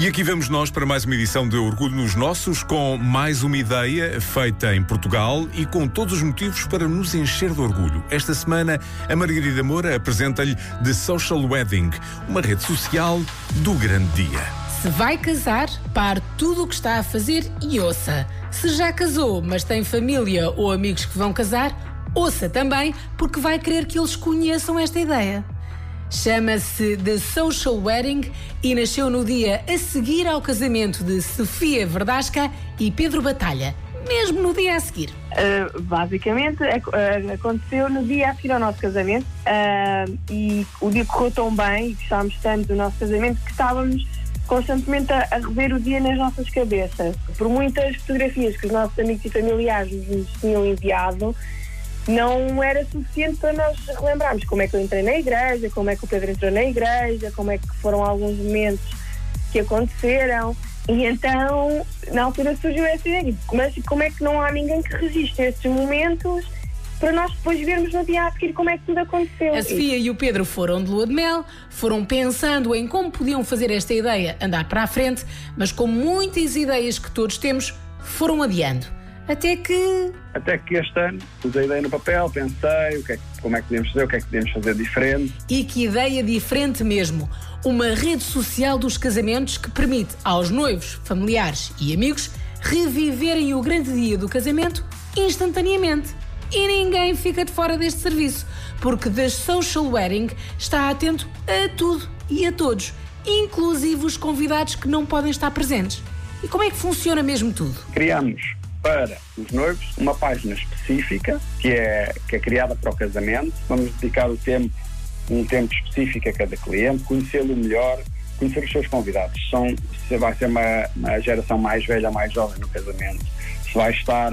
E aqui vamos nós para mais uma edição de Orgulho nos Nossos, com mais uma ideia feita em Portugal e com todos os motivos para nos encher de orgulho. Esta semana, a Margarida Moura apresenta-lhe The Social Wedding, uma rede social do grande dia. Se vai casar, pare tudo o que está a fazer e ouça. Se já casou, mas tem família ou amigos que vão casar, ouça também, porque vai querer que eles conheçam esta ideia. Chama-se The Social Wedding e nasceu no dia a seguir ao casamento de Sofia Verdasca e Pedro Batalha, mesmo no dia a seguir. Uh, basicamente, uh, aconteceu no dia a seguir ao nosso casamento uh, e o dia correu tão bem e gostávamos tanto do nosso casamento que estávamos constantemente a, a, rever o dia nas nossas cabeças. Por muitas fotografias que os nossos amigos e familiares nos tinham enviado, não era suficiente para nós relembrarmos como é que eu entrei na igreja, como é que o Pedro entrou na igreja, como é que foram alguns momentos que aconteceram. E então, na altura surgiu essa ideia, mas como é que não há ninguém que registre esses momentos para nós depois vermos no dia a seguir como é que tudo aconteceu. A Sofia e o Pedro foram de lua de mel, foram pensando em como podiam fazer esta ideia andar para a frente, mas com muitas ideias que todos temos, foram adiando. Até que. Até que este ano usei a ideia no papel, pensei o que é, como é que podemos fazer, o que é que podemos fazer diferente. E que ideia diferente mesmo! Uma rede social dos casamentos que permite aos noivos, familiares e amigos reviverem o grande dia do casamento instantaneamente. E ninguém fica de fora deste serviço, porque The Social Wedding está atento a tudo e a todos, inclusive os convidados que não podem estar presentes. E como é que funciona mesmo tudo? Criamos para os noivos uma página específica que é, que é criada para o casamento. Vamos dedicar o tempo, um tempo específico a cada cliente, conhecê-lo melhor, conhecer os seus convidados. São, se vai ser uma, uma geração mais velha, mais jovem no casamento, se vai estar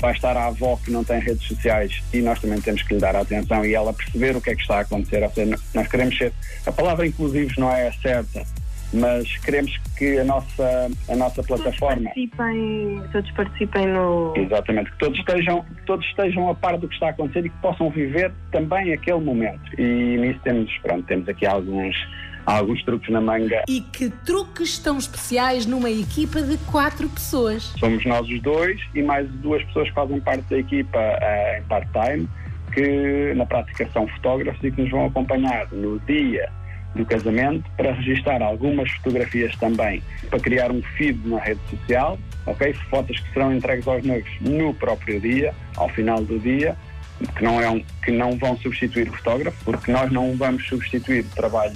vai estar a avó que não tem redes sociais e nós também temos que lhe dar atenção e ela perceber o que é que está a acontecer. Ou seja, nós queremos ser. A palavra inclusivos não é certa, mas queremos que a nossa, a nossa plataforma. Todos participem, todos participem no. Exatamente, que todos estejam, todos estejam a par do que está a acontecer e que possam viver também aquele momento. E nisso temos, pronto, temos aqui alguns. Alguns truques na manga. E que truques tão especiais numa equipa de quatro pessoas? Somos nós os dois e mais duas pessoas que fazem parte da equipa uh, em part-time, que na prática são fotógrafos e que nos vão acompanhar no dia do casamento, para registar algumas fotografias também, para criar um feed na rede social, ok? Fotos que serão entregues aos noivos no próprio dia, ao final do dia, que não, é um, que não vão substituir o fotógrafo, porque nós não vamos substituir o trabalho,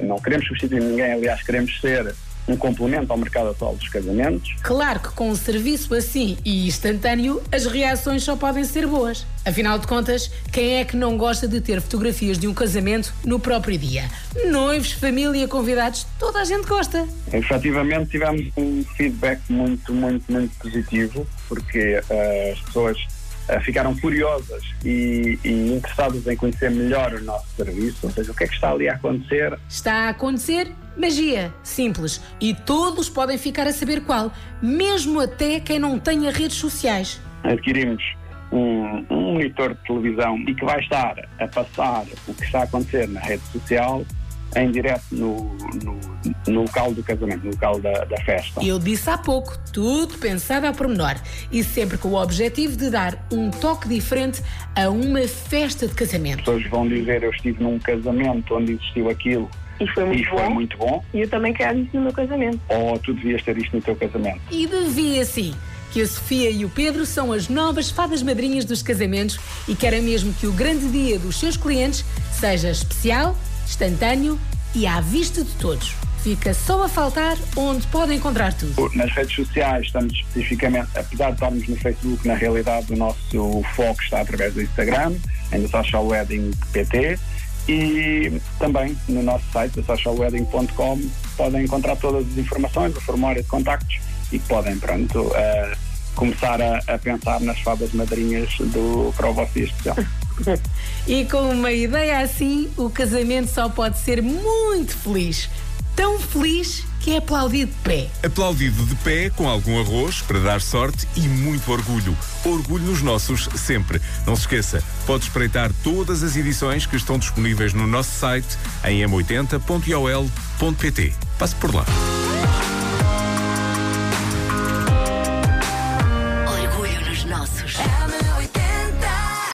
não queremos substituir ninguém, aliás, queremos ser um complemento ao mercado atual dos casamentos. Claro que com um serviço assim e instantâneo, as reações só podem ser boas. Afinal de contas, quem é que não gosta de ter fotografias de um casamento no próprio dia? Noivos, família, convidados, toda a gente gosta. Efetivamente tivemos um feedback muito, muito, muito positivo, porque uh, as pessoas uh, ficaram curiosas e, e interessadas em conhecer melhor o nosso serviço, ou seja, o que é que está ali a acontecer. Está a acontecer Magia, simples. E todos podem ficar a saber qual, mesmo até quem não tenha redes sociais. Adquirimos um, um monitor de televisão e que vai estar a passar o que está a acontecer na rede social em direto no, no, no, local do casamento, no local da, da, festa. Eu disse há pouco, tudo pensado a pormenor e sempre com o objetivo de dar um toque diferente a uma festa de casamento. As pessoas vão dizer: Eu estive num casamento onde existiu aquilo e foi muito, e bom. Foi muito bom. E eu também quero isso no meu casamento. Ou tu devias ter isto no teu casamento. E devia sim. Que a Sofia e o Pedro são as novas fadas madrinhas dos casamentos e querem mesmo que o grande dia dos seus clientes seja especial, instantâneo e à vista de todos. Fica só a faltar onde podem encontrar tudo. Nas redes sociais estamos especificamente, apesar de estarmos no Facebook, na realidade o nosso foco está através do Instagram, ainda Social Wedding PT e também no nosso site, socialwedding.com, podem encontrar todas as informações, o formulário de contactos e podem, pronto, uh, começar a, a, pensar nas fadas madrinhas do para o vosso especial. e com uma ideia assim, o casamento só pode ser muito feliz. Tão feliz que é aplaudido de pé. Aplaudido de pé com algum arroz para dar sorte e muito orgulho. Orgulho nos nossos sempre. Não se esqueça, pode espreitar todas as edições que estão disponíveis no nosso site em m80.ol.pt. Passe por lá.